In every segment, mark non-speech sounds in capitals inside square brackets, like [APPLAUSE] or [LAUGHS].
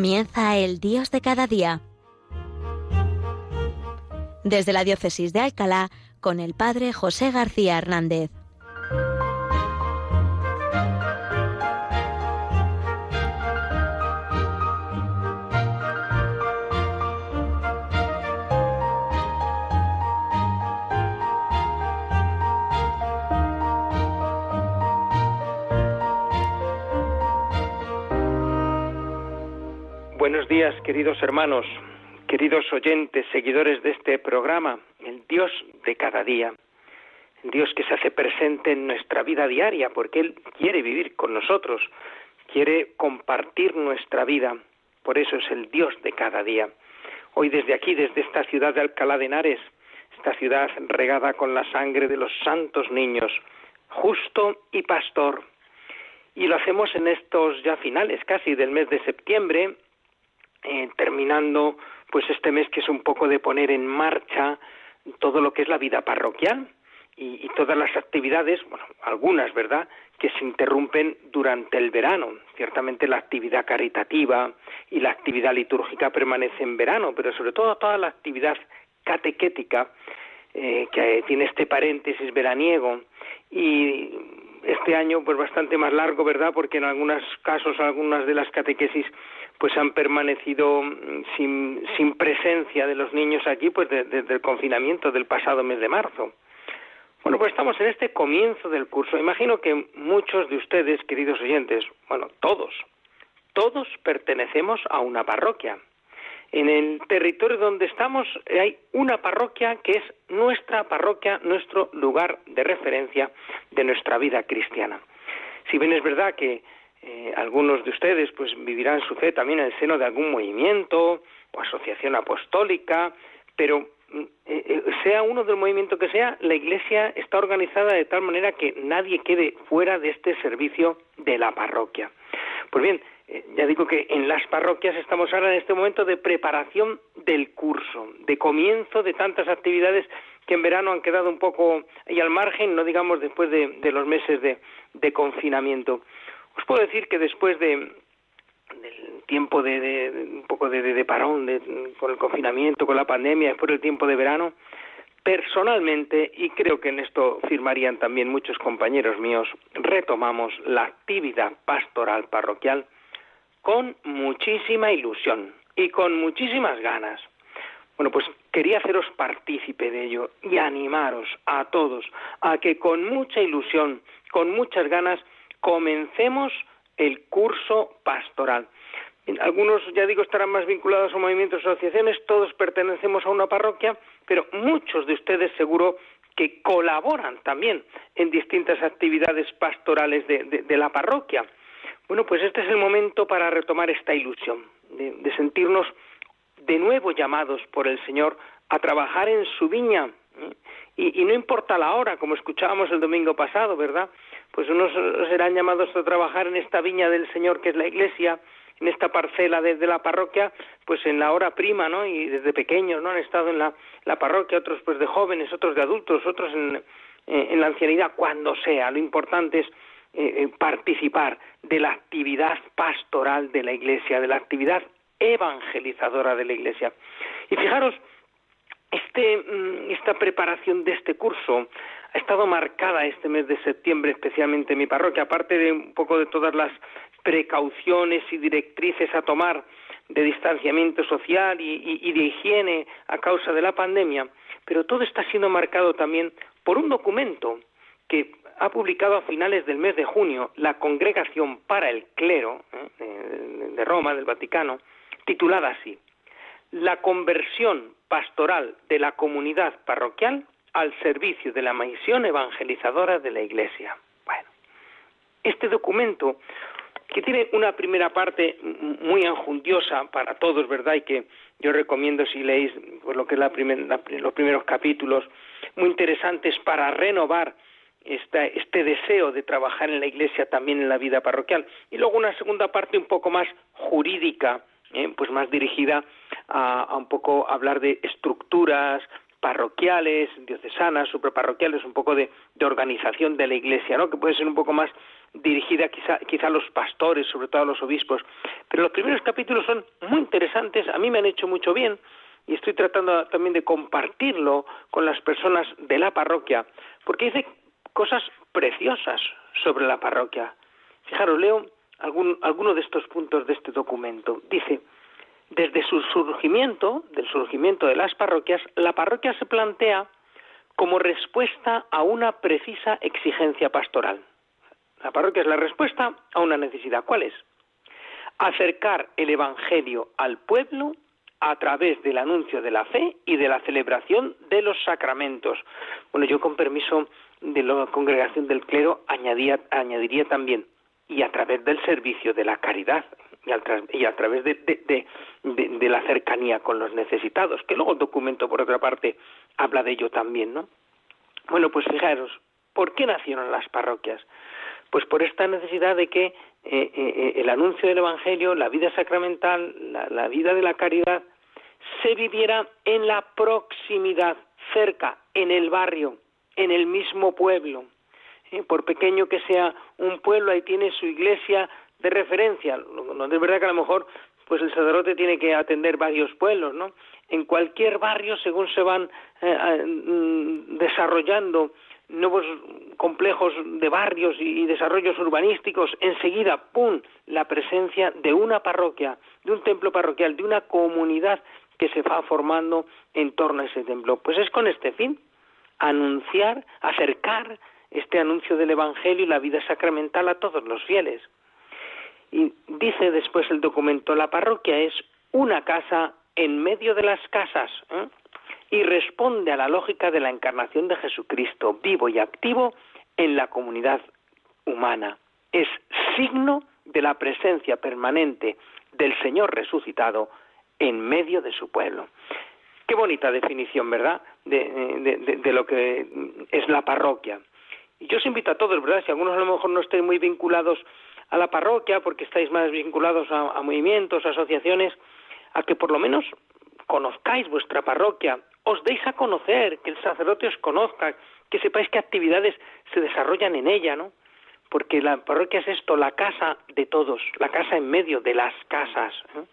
Comienza el Dios de cada día. Desde la Diócesis de Alcalá, con el Padre José García Hernández. Buenos días, queridos hermanos, queridos oyentes, seguidores de este programa, el Dios de cada día, el Dios que se hace presente en nuestra vida diaria, porque Él quiere vivir con nosotros, quiere compartir nuestra vida, por eso es el Dios de cada día. Hoy desde aquí, desde esta ciudad de Alcalá de Henares, esta ciudad regada con la sangre de los santos niños, justo y pastor, y lo hacemos en estos ya finales casi del mes de septiembre, eh, terminando pues este mes que es un poco de poner en marcha todo lo que es la vida parroquial y, todas las actividades, bueno, algunas, ¿verdad?, que se interrumpen durante el verano. Ciertamente la actividad caritativa y la actividad litúrgica permanece en verano, pero sobre todo toda la actividad catequética eh, que tiene este paréntesis veraniego y este año pues bastante más largo, ¿verdad? Porque en algunos casos algunas de las catequesis pues han permanecido mm, sin, sin presencia de los niños aquí pues desde el confinamiento del pasado mes de marzo. Bueno, pues estamos en este comienzo del curso. Imagino que muchos de ustedes, queridos oyentes, bueno, todos, todos pertenecemos a una parroquia. En el territorio donde estamos hay una parroquia que es nuestra parroquia, nuestro lugar de referencia de nuestra vida cristiana. Si bien es verdad que eh, algunos de ustedes pues vivirán su fe también en el seno de algún movimiento o asociación apostólica, pero mm, eh, eh, sea uno del movimiento que sea, la Iglesia está organizada de tal manera que nadie quede fuera de este servicio de la parroquia. Pues bien, ya digo que en las parroquias estamos ahora en este momento de preparación del curso, de comienzo de tantas actividades que en verano han quedado un poco ahí al margen, no digamos después de, los meses de confinamiento. Os puedo decir que después de, del tiempo de, un poco de, parón con el confinamiento, con la pandemia, después del tiempo de verano, personalmente, y creo que en esto firmarían también muchos compañeros míos, retomamos la actividad pastoral parroquial con muchísima ilusión y con muchísimas ganas. Bueno, pues quería haceros partícipe de ello y animaros a todos a que con mucha ilusión, con muchas ganas, comencemos el curso pastoral. Algunos, ya digo, estarán más vinculados a movimientos asociaciones, todos pertenecemos a una parroquia, pero muchos de ustedes seguro que colaboran también en distintas actividades pastorales de, la parroquia. Bueno, pues este es el momento para retomar esta ilusión, de, sentirnos de nuevo llamados por el Señor a trabajar en su viña. ¿eh? Y, y, no importa la hora, como escuchábamos el domingo pasado, ¿verdad? Pues unos serán llamados a trabajar en esta viña del Señor que es la iglesia, en esta parcela desde la parroquia, pues en la hora prima, ¿no? Y desde pequeños, ¿no? Han estado en la, parroquia, otros pues de jóvenes, otros de adultos, otros en, en la ancianidad, cuando sea. Lo importante es eh, eh, participar de la actividad pastoral de la iglesia, de la actividad evangelizadora de la iglesia. Y fijaros, este, mm, esta preparación de este curso ha estado marcada este mes de septiembre, especialmente en mi parroquia, aparte de un poco de todas las precauciones y directrices a tomar de distanciamiento social y, de higiene a causa de la pandemia, pero todo está siendo marcado también por un documento que ha publicado a finales del mes de junio la Congregación para el Clero ¿eh? de Roma, del Vaticano, titulada así, La conversión pastoral de la comunidad parroquial al servicio de la misión evangelizadora de la Iglesia. Bueno, este documento, que tiene una primera parte muy enjundiosa para todos, ¿verdad? Y que yo recomiendo si leéis pues, lo que es la los primeros capítulos, muy interesantes para renovar este deseo de trabajar en la Iglesia también en la vida parroquial. Y luego una segunda parte un poco más jurídica, ¿eh? pues más dirigida a, a un poco hablar de estructuras, parroquiales, diocesanas, supraparroquiales, un poco de, organización de la Iglesia, ¿no? que puede ser un poco más dirigida quizá, quizá a los pastores, sobre todo a los obispos. Pero los primeros capítulos son muy interesantes, a mí me han hecho mucho bien y estoy tratando también de compartirlo con las personas de la parroquia, porque dice cosas preciosas sobre la parroquia. Fijaros, leo algún, alguno de estos puntos de este documento. Dice, desde su surgimiento, del surgimiento de las parroquias, la parroquia se plantea como respuesta a una precisa exigencia pastoral. La parroquia es la respuesta a una necesidad. ¿Cuál es? Acercar el Evangelio al pueblo a través del anuncio de la fe y de la celebración de los sacramentos. Bueno, yo con permiso de la congregación del clero añadiría también y a través del servicio de la caridad y a, través de, la cercanía con los necesitados, que luego el documento, por otra parte, habla de ello también, ¿no? Bueno, pues fijaros, ¿por qué nacieron las parroquias? Pues por esta necesidad de que eh, eh, eh, el anuncio del Evangelio, la vida sacramental, la vida de la caridad, se viviera en la proximidad, cerca, en el barrio, en el mismo pueblo. Por pequeño que sea un pueblo, ahí tiene su iglesia de referencia. No es verdad que a lo mejor pues el sacerdote tiene que atender varios pueblos, ¿no? En cualquier barrio, según se van eh, mm, desarrollando nuevos complejos de barrios y, desarrollos urbanísticos, enseguida, ¡pum!, la presencia de una parroquia, de un templo parroquial, de una comunidad que se va formando en torno a ese templo. Pues es con este fin, anunciar, acercar este anuncio del Evangelio y la vida sacramental a todos los fieles. Y dice después el documento, la parroquia es una casa en medio de las casas ¿eh? y responde a la lógica de la encarnación de Jesucristo, vivo y activo en la comunidad humana. Es signo de la presencia permanente del Señor resucitado en medio de su pueblo. Qué bonita definición, ¿verdad?, de, de lo que es la parroquia. Y yo os invito a todos, ¿verdad? Si algunos a lo mejor no estéis muy vinculados a la parroquia, porque estáis más vinculados a, movimientos, asociaciones, a que por lo menos conozcáis vuestra parroquia, os deis a conocer, que el sacerdote os conozca, que sepáis qué actividades se desarrollan en ella, ¿no? Porque la parroquia es esto, la casa de todos, la casa en medio de las casas. ¿eh?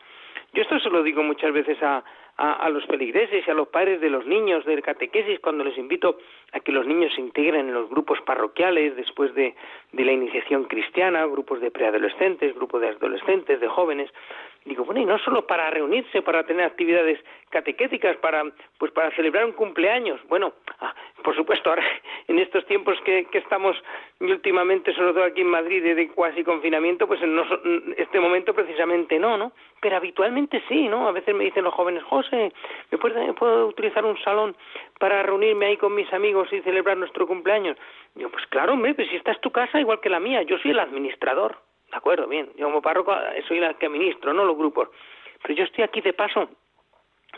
Yo esto se lo digo muchas veces a, a, los feligreses y a los padres de los niños del catequesis cuando les invito a que los niños se integren en los grupos parroquiales después de, de la iniciación cristiana, grupos de preadolescentes, grupos de adolescentes, de jóvenes. Digo, bueno, y no solo para reunirse, para tener actividades catequéticas, para, pues para celebrar un cumpleaños. Bueno, ah, por supuesto, ahora [LAUGHS] en estos tiempos que, que estamos y últimamente, sobre todo aquí en Madrid, de, cuasi confinamiento, pues en este momento precisamente no, ¿no? Pero habitualmente sí, ¿no? A veces me dicen los jóvenes, José, ¿me, puedo utilizar un salón para reunirme ahí con mis amigos y celebrar nuestro cumpleaños? Yo, pues claro, hombre, pues si esta es tu casa igual que la mía, yo soy el administrador. De acuerdo, bien. Yo como párroco soy la que administro, no los grupos. Pero yo estoy aquí de paso.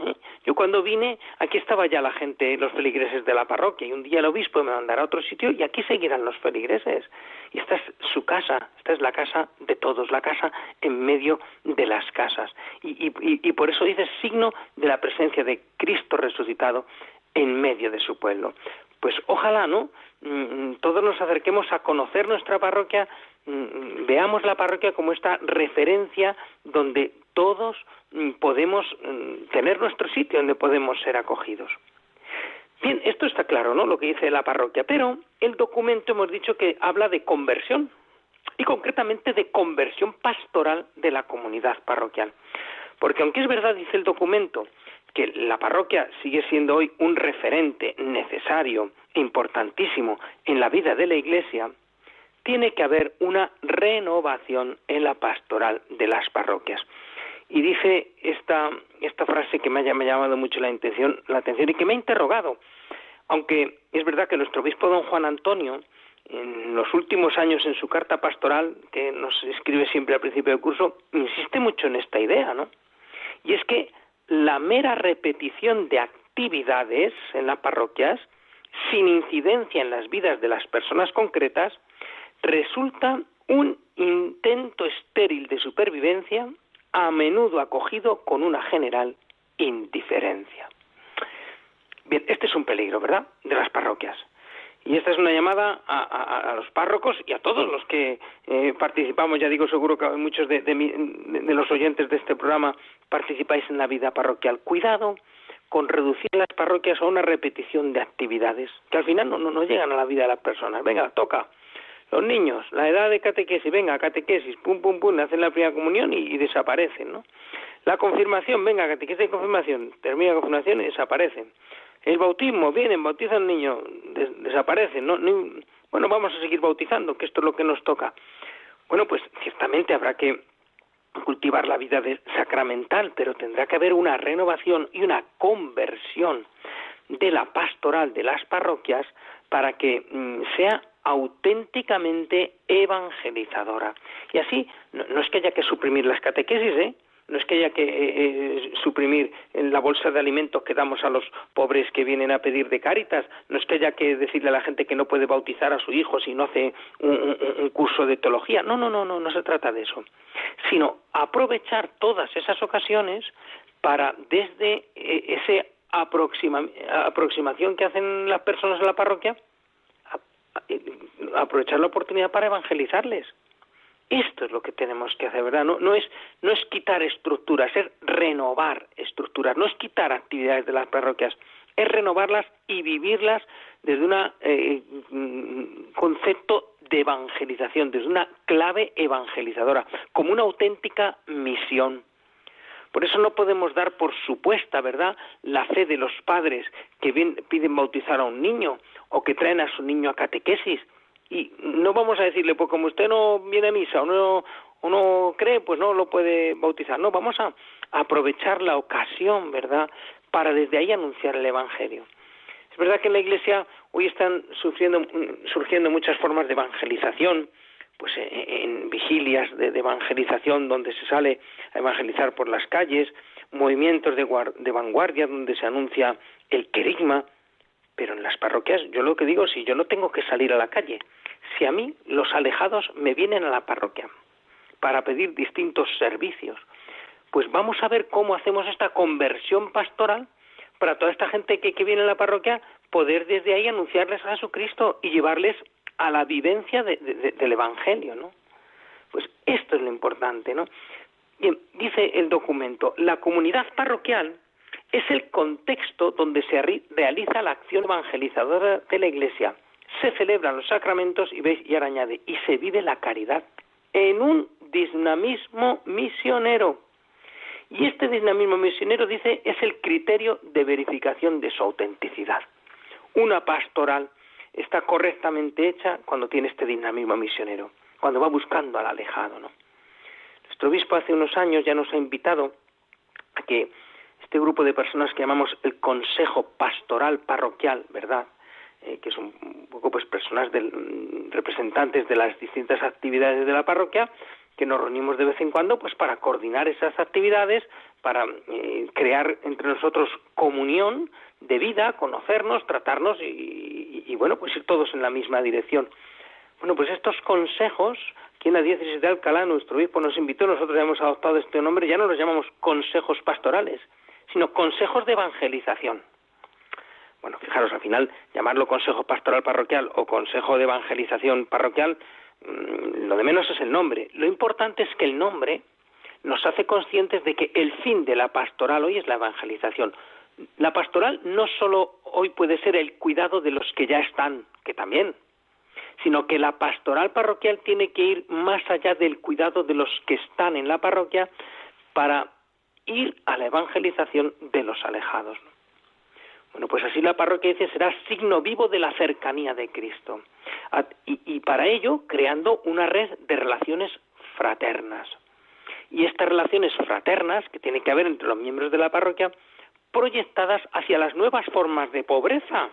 ¿eh? Yo cuando vine, aquí estaba ya la gente, los feligreses de la parroquia, y un día el obispo me mandará a otro sitio y aquí seguirán los feligreses. Y esta es su casa, esta es la casa de todos, la casa en medio de las casas. Y, y, y por eso dice signo de la presencia de Cristo resucitado en medio de su pueblo. Pues ojalá, ¿no? Mm, mm, todos nos acerquemos a conocer nuestra parroquia veamos la parroquia como esta referencia donde todos mm, podemos mm, tener nuestro sitio, donde podemos ser acogidos. Bien, esto está claro, ¿no? Lo que dice la parroquia, pero el documento hemos dicho que habla de conversión y concretamente de conversión pastoral de la comunidad parroquial. Porque aunque es verdad, dice el documento, que la parroquia sigue siendo hoy un referente necesario importantísimo en la vida de la Iglesia, tiene que haber una renovación en la pastoral de las parroquias. Y dice esta, esta frase que me ha, llamado mucho la, la atención y que me ha interrogado. Aunque es verdad que nuestro obispo don Juan Antonio, en los últimos años en su carta pastoral, que nos escribe siempre al principio del curso, insiste mucho en esta idea, ¿no? Y es que la mera repetición de actividades en las parroquias, sin incidencia en las vidas de las personas concretas, resulta un intento estéril de supervivencia, a menudo acogido con una general indiferencia. Bien, este es un peligro, ¿verdad? De las parroquias. Y esta es una llamada a, los párrocos y a todos los que eh, participamos. Ya digo, seguro que muchos de, los oyentes de este programa participáis en la vida parroquial. Cuidado con reducir las parroquias a una repetición de actividades que al final no, no, llegan a la vida de las personas. Venga, toca. Los niños, la edad de catequesis, venga, catequesis, pum, pum, pum, hacen la primera comunión y, desaparecen, ¿no? La confirmación, venga, catequesis de confirmación, termina la confirmación y desaparecen. El bautismo, vienen, bautizan niños, desaparecen, ¿no? bueno, vamos a seguir bautizando, que esto es lo que nos toca. Bueno, pues ciertamente habrá que cultivar la vida sacramental, pero tendrá que haber una renovación y una conversión de la pastoral de las parroquias para que mm, sea auténticamente evangelizadora. Y así, no, no, es que haya que suprimir las catequesis, ¿eh? no es que haya que eh, eh, suprimir la bolsa de alimentos que damos a los pobres que vienen a pedir de Cáritas, no es que haya que decirle a la gente que no puede bautizar a su hijo si no hace un, curso de teología. No, no, no, no, no se trata de eso, sino aprovechar todas esas ocasiones para desde eh, esa aproximación que hacen las personas en la parroquia, aprovechar la oportunidad para evangelizarles. Esto es lo que tenemos que hacer, ¿verdad? No, es, no es quitar estructuras, es renovar estructuras, no es quitar actividades de las parroquias, es renovarlas y vivirlas desde un eh, mm, concepto de evangelización, desde una clave evangelizadora, como una auténtica misión. Por eso no podemos dar por supuesta, ¿verdad?, la fe de los padres que piden bautizar a un niño o que traen a su niño a catequesis y no vamos a decirle, pues como usted no viene a misa o no, o no cree, pues no lo puede bautizar. No, vamos a, aprovechar la ocasión, ¿verdad?, para desde ahí anunciar el Evangelio. Es verdad que en la Iglesia hoy están surgiendo, surgiendo muchas formas de evangelización, pues en, vigilias de, evangelización donde se sale a evangelizar por las calles, movimientos de, de vanguardia donde se anuncia el querigma, pero en las parroquias yo lo que digo, si yo no tengo que salir a la calle, si a mí los alejados me vienen a la parroquia para pedir distintos servicios, pues vamos a ver cómo hacemos esta conversión pastoral para toda esta gente que, viene a la parroquia, poder desde ahí anunciarles a Jesucristo y llevarles a la vivencia del Evangelio, ¿no? Pues esto es lo importante, ¿no? Bien, dice el documento, la comunidad parroquial es el contexto donde se realiza la acción evangelizadora de la Iglesia se celebran los sacramentos y veis, y ahora añade, y se vive la caridad en un dinamismo misionero. Y este dinamismo misionero, dice, es el criterio de verificación de su autenticidad. Una pastoral está correctamente hecha cuando tiene este dinamismo misionero, cuando va buscando al alejado, ¿no? Nuestro obispo hace unos años ya nos ha invitado a que este grupo de personas que llamamos el Consejo Pastoral Parroquial, ¿verdad? Eh, que son un poco pues personas del, representantes de las distintas actividades de la parroquia que nos reunimos de vez en cuando pues para coordinar esas actividades para eh, crear entre nosotros comunión de vida conocernos tratarnos y, bueno pues ir todos en la misma dirección bueno pues estos consejos que en la diócesis de Alcalá nuestro obispo nos invitó nosotros ya hemos adoptado este nombre ya no los llamamos consejos pastorales sino consejos de evangelización bueno, fijaros, al final, llamarlo Consejo Pastoral Parroquial o Consejo de Evangelización Parroquial, mm, lo de menos es el nombre. Lo importante es que el nombre nos hace conscientes de que el fin de la pastoral hoy es la evangelización. La pastoral no solo hoy puede ser el cuidado de los que ya están, que también, sino que la pastoral parroquial tiene que ir más allá del cuidado de los que están en la parroquia para ir a la evangelización de los alejados. Bueno, pues así la parroquia dice será signo vivo de la cercanía de Cristo. Y, para ello creando una red de relaciones fraternas. Y estas relaciones fraternas que tiene que haber entre los miembros de la parroquia proyectadas hacia las nuevas formas de pobreza,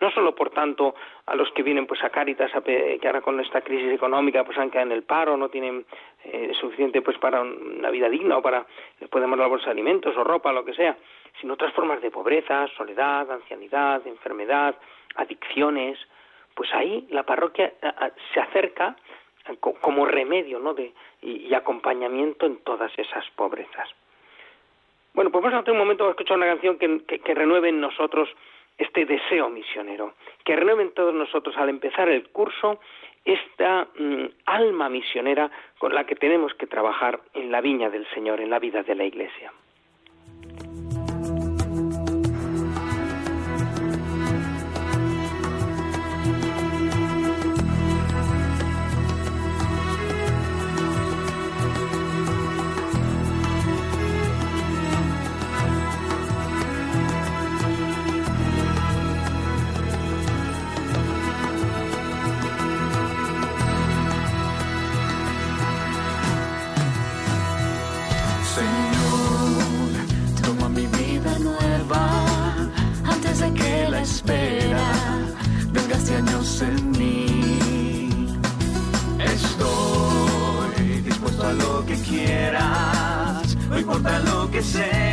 no solo por tanto a los que vienen pues a Cáritas que ahora con esta crisis económica pues han quedado en el paro, no tienen eh, suficiente pues para una vida digna o para les podemos dar bolsa alimentos o ropa, lo que sea, sino otras formas de pobreza, soledad, ancianidad, enfermedad, adicciones, pues ahí la parroquia se acerca como remedio ¿no? de, y, acompañamiento en todas esas pobrezas. Bueno, pues vamos a un momento a escuchar una canción que, renueve en nosotros este deseo misionero, que renueven todos nosotros al empezar el curso esta mm, alma misionera con la que tenemos que trabajar en la viña del Señor, en la vida de la Iglesia. Pues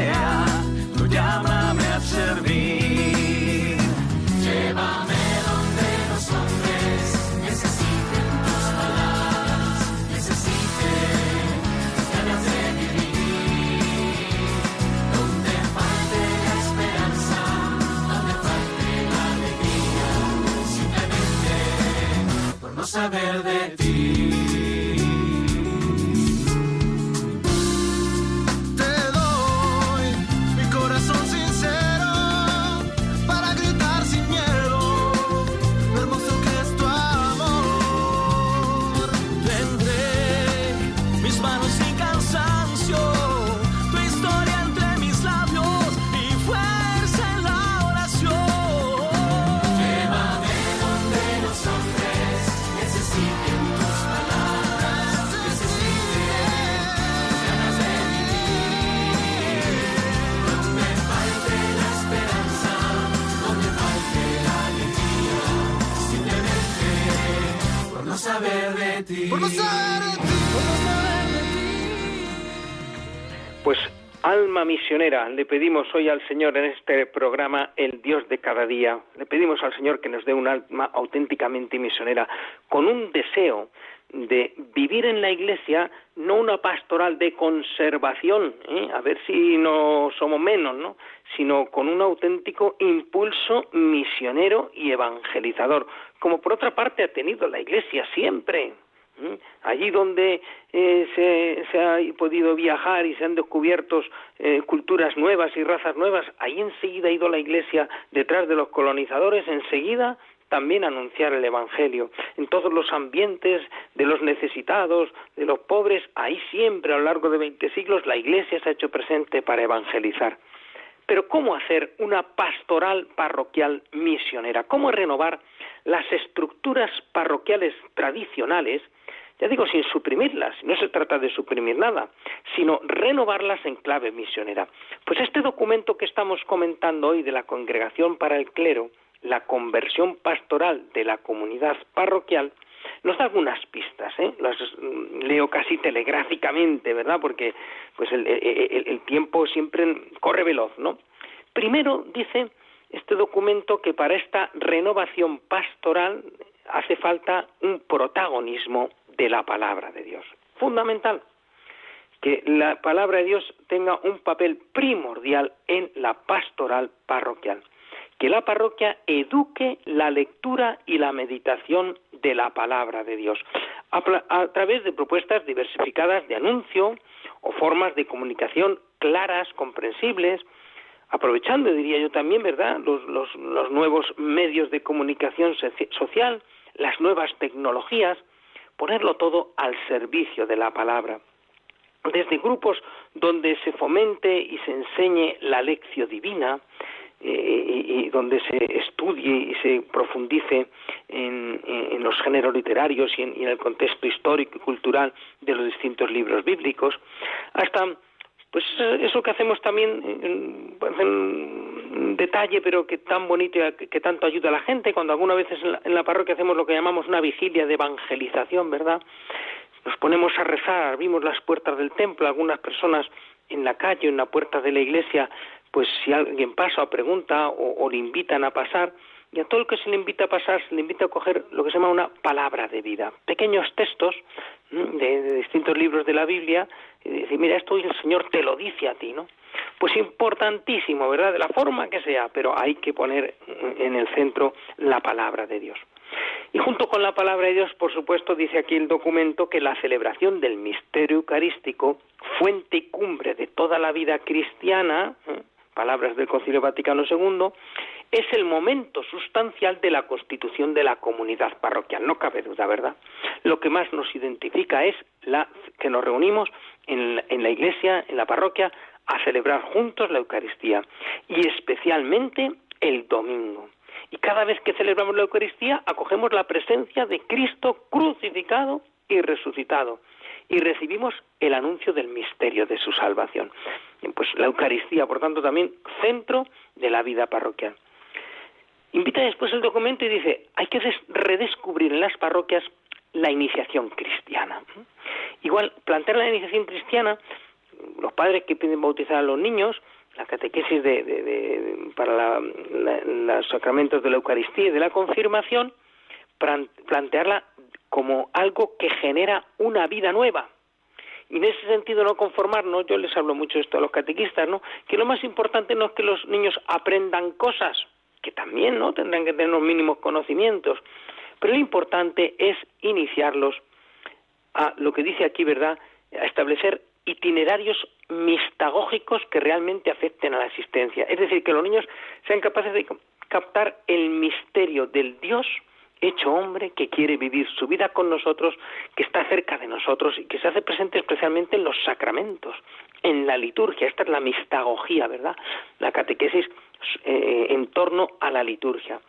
alma misionera, le pedimos hoy al Señor en este programa el Dios de cada día. Le pedimos al Señor que nos dé un alma auténticamente misionera, con un deseo de vivir en la iglesia no una pastoral de conservación, ¿eh? a ver si no somos menos, ¿no? sino con un auténtico impulso misionero y evangelizador, como por otra parte ha tenido la iglesia siempre. Allí donde eh, se, ha podido viajar y se han descubierto eh, culturas nuevas y razas nuevas, ahí enseguida ha ido la Iglesia detrás de los colonizadores, enseguida también anunciar el Evangelio. En todos los ambientes de los necesitados, de los pobres, ahí siempre a lo largo de veinte siglos la Iglesia se ha hecho presente para evangelizar. Pero ¿cómo hacer una pastoral parroquial misionera? ¿Cómo renovar las estructuras parroquiales tradicionales ya digo, sin suprimirlas, no se trata de suprimir nada, sino renovarlas en clave misionera. Pues este documento que estamos comentando hoy de la Congregación para el Clero, la conversión pastoral de la comunidad parroquial, nos da algunas pistas, ¿eh? las leo casi telegráficamente, ¿verdad? Porque pues el, el tiempo siempre corre veloz, ¿no? Primero dice este documento que para esta renovación pastoral hace falta un protagonismo de la palabra de Dios. Fundamental que la palabra de Dios tenga un papel primordial en la pastoral parroquial. Que la parroquia eduque la lectura y la meditación de la palabra de Dios a, través de propuestas diversificadas de anuncio o formas de comunicación claras, comprensibles, aprovechando, diría yo también, ¿verdad?, los, los nuevos medios de comunicación social, las nuevas tecnologías, ponerlo todo al servicio de la palabra. Desde grupos donde se fomente y se enseñe la lección divina, eh, y, donde se estudie y se profundice en, los géneros literarios y en, el contexto histórico y cultural de los distintos libros bíblicos, hasta pues eso que hacemos también en, detalle, pero que tan bonito y que, tanto ayuda a la gente, cuando algunas veces en la, parroquia hacemos lo que llamamos una vigilia de evangelización, ¿verdad? Nos ponemos a rezar, abrimos las puertas del templo, algunas personas en la calle, en la puerta de la iglesia, pues si alguien pasa o pregunta o, le invitan a pasar, y a todo el que se le invita a pasar, se le invita a coger lo que se llama una palabra de vida. Pequeños textos de, distintos libros de la Biblia, y decir, mira, esto el Señor te lo dice a ti, ¿no? Pues importantísimo, ¿verdad? De la forma que sea, pero hay que poner en el centro la palabra de Dios. Y junto con la palabra de Dios, por supuesto, dice aquí el documento que la celebración del misterio eucarístico, fuente y cumbre de toda la vida cristiana, palabras del Concilio Vaticano II, es el momento sustancial de la constitución de la comunidad parroquial, no cabe duda, ¿verdad? Lo que más nos identifica es la, que nos reunimos en la, en la iglesia, en la parroquia, a celebrar juntos la Eucaristía y especialmente el domingo. Y cada vez que celebramos la Eucaristía acogemos la presencia de Cristo crucificado y resucitado y recibimos el anuncio del misterio de su salvación. Pues la Eucaristía, por tanto, también centro de la vida parroquial. Invita después el documento y dice, hay que redescubrir en las parroquias la iniciación cristiana. Igual, plantear la iniciación cristiana, los padres que piden bautizar a los niños, la catequesis de, para los sacramentos de la Eucaristía y de la confirmación, plantearla como algo que genera una vida nueva. Y en ese sentido no conformarnos, yo les hablo mucho de esto a los catequistas, ¿no? Que lo más importante no es que los niños aprendan cosas, que también no tendrán que tener los mínimos conocimientos, pero lo importante es iniciarlos a lo que dice aquí, ¿verdad? A establecer itinerarios mistagógicos que realmente afecten a la existencia. Es decir, que los niños sean capaces de captar el misterio del Dios hecho hombre que quiere vivir su vida con nosotros, que está cerca de nosotros y que se hace presente especialmente en los sacramentos, en la liturgia. Esta es la mistagogía, ¿verdad? La catequesis eh, en torno a la liturgia.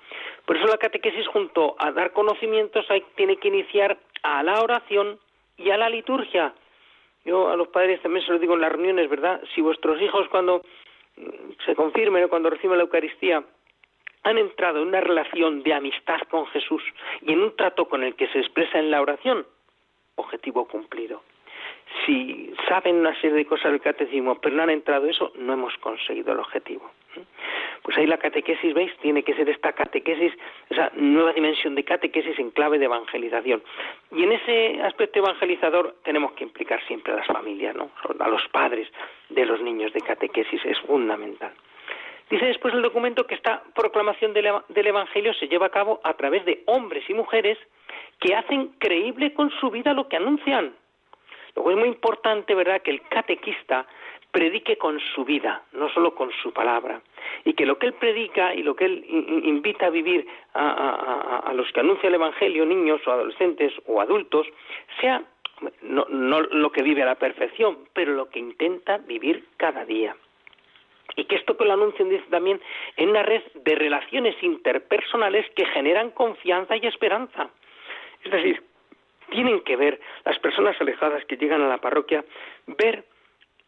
Por eso la catequesis junto a dar conocimientos hay, tiene que iniciar a la oración y a la liturgia. Yo a los padres también se lo digo en las reuniones, ¿verdad? Si vuestros hijos cuando mm, se confirmen o cuando reciben la Eucaristía han entrado en una relación de amistad con Jesús y en un trato con el que se expresa en la oración, objetivo cumplido. Si saben una serie de cosas del catecismo, pero no han entrado eso, no hemos conseguido el objetivo. Pues ahí la catequesis, ¿veis? Tiene que ser esta catequesis, esa nueva dimensión de catequesis en clave de evangelización. Y en ese aspecto evangelizador tenemos que implicar siempre a las familias, ¿no? A los padres de los niños de catequesis, es fundamental. Dice después el documento que esta proclamación del Evangelio se lleva a cabo a través de hombres y mujeres que hacen creíble con su vida lo que anuncian. Luego es muy importante, ¿verdad?, que el catequista predique con su vida, no solo con su palabra, y que lo que él predica y lo que él invita a vivir a, los que anuncia el Evangelio, niños o adolescentes o adultos, sea no, no lo que vive a la perfección, pero lo que intenta vivir cada día y que esto que lo anuncian dice también en una red de relaciones interpersonales que generan confianza y esperanza. Es decir, tienen que ver las personas alejadas que llegan a la parroquia, ver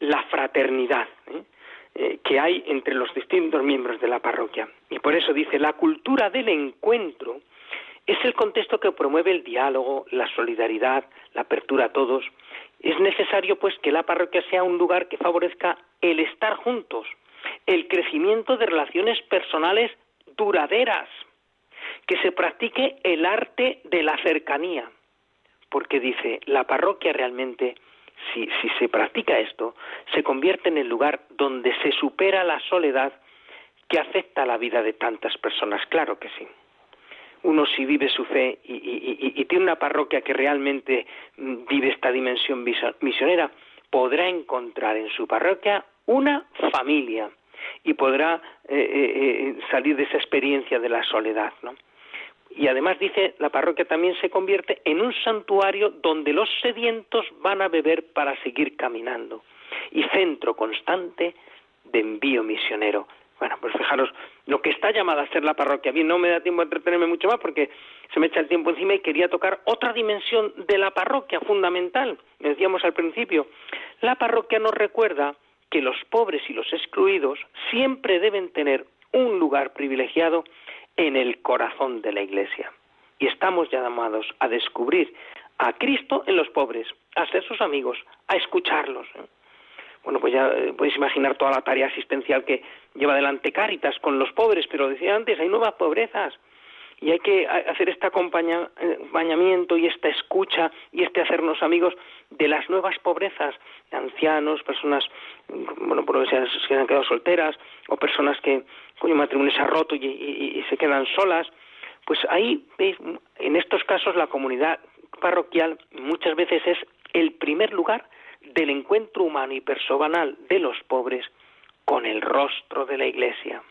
la fraternidad ¿eh? Eh, que hay entre los distintos miembros de la parroquia. Y por eso dice, la cultura del encuentro es el contexto que promueve el diálogo, la solidaridad, la apertura a todos. Es necesario, pues, que la parroquia sea un lugar que favorezca el estar juntos, el crecimiento de relaciones personales duraderas, que se practique el arte de la cercanía, porque dice, la parroquia realmente, si, si se practica esto, se convierte en el lugar donde se supera la soledad que afecta la vida de tantas personas, claro que sí. Uno si vive su fe y, y tiene una parroquia que realmente mm, vive esta dimensión misionera, podrá encontrar en su parroquia una familia, y podrá eh, eh, eh, salir de esa experiencia de la soledad, ¿no? Y además dice, la parroquia también se convierte en un santuario donde los sedientos van a beber para seguir caminando y centro constante de envío misionero. Bueno, pues fijaros lo que está llamada a ser la parroquia. Bien, no me da tiempo a entretenerme mucho más porque se me echa el tiempo encima y quería tocar otra dimensión de la parroquia fundamental. Decíamos al principio, la parroquia nos recuerda que los pobres y los excluidos siempre deben tener un lugar privilegiado en el corazón de la Iglesia. Y estamos llamados a descubrir a Cristo en los pobres, a ser sus amigos, a escucharlos. ¿eh? Bueno, pues ya eh, podéis imaginar toda la tarea asistencial que lleva adelante Cáritas con los pobres, pero decía antes, hay nuevas pobrezas. Y hay que hacer este acompañamiento y esta escucha y este hacernos amigos de las nuevas pobrezas, de ancianos, personas, bueno, por se han quedado solteras, o personas que cuyo matrimonio se ha roto y, se quedan solas. Pues ahí, veis, en estos casos la comunidad parroquial muchas veces es el primer lugar del encuentro humano y personal de los pobres con el rostro de la Iglesia.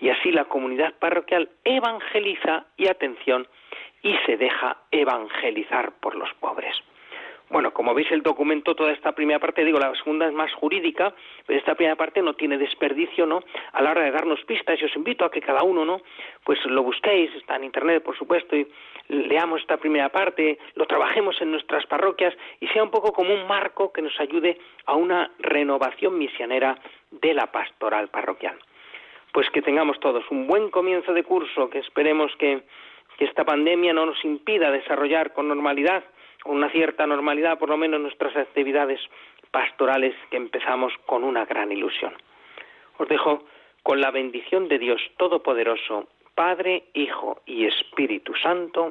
Y así la comunidad parroquial evangeliza y atención y se deja evangelizar por los pobres. Bueno, como veis el documento, toda esta primera parte, digo, la segunda es más jurídica, pero esta primera parte no tiene desperdicio, ¿no? A la hora de darnos pistas, y os invito a que cada uno, ¿no? Pues lo busquéis, está en internet, por supuesto, y leamos esta primera parte, lo trabajemos en nuestras parroquias y sea un poco como un marco que nos ayude a una renovación misionera de la pastoral parroquial. Pues que tengamos todos un buen comienzo de curso, que esperemos que, esta pandemia no nos impida desarrollar con normalidad con una cierta normalidad, por lo menos nuestras actividades pastorales que empezamos con una gran ilusión. Os dejo con la bendición de Dios Todopoderoso, Padre, Hijo y Espíritu Santo.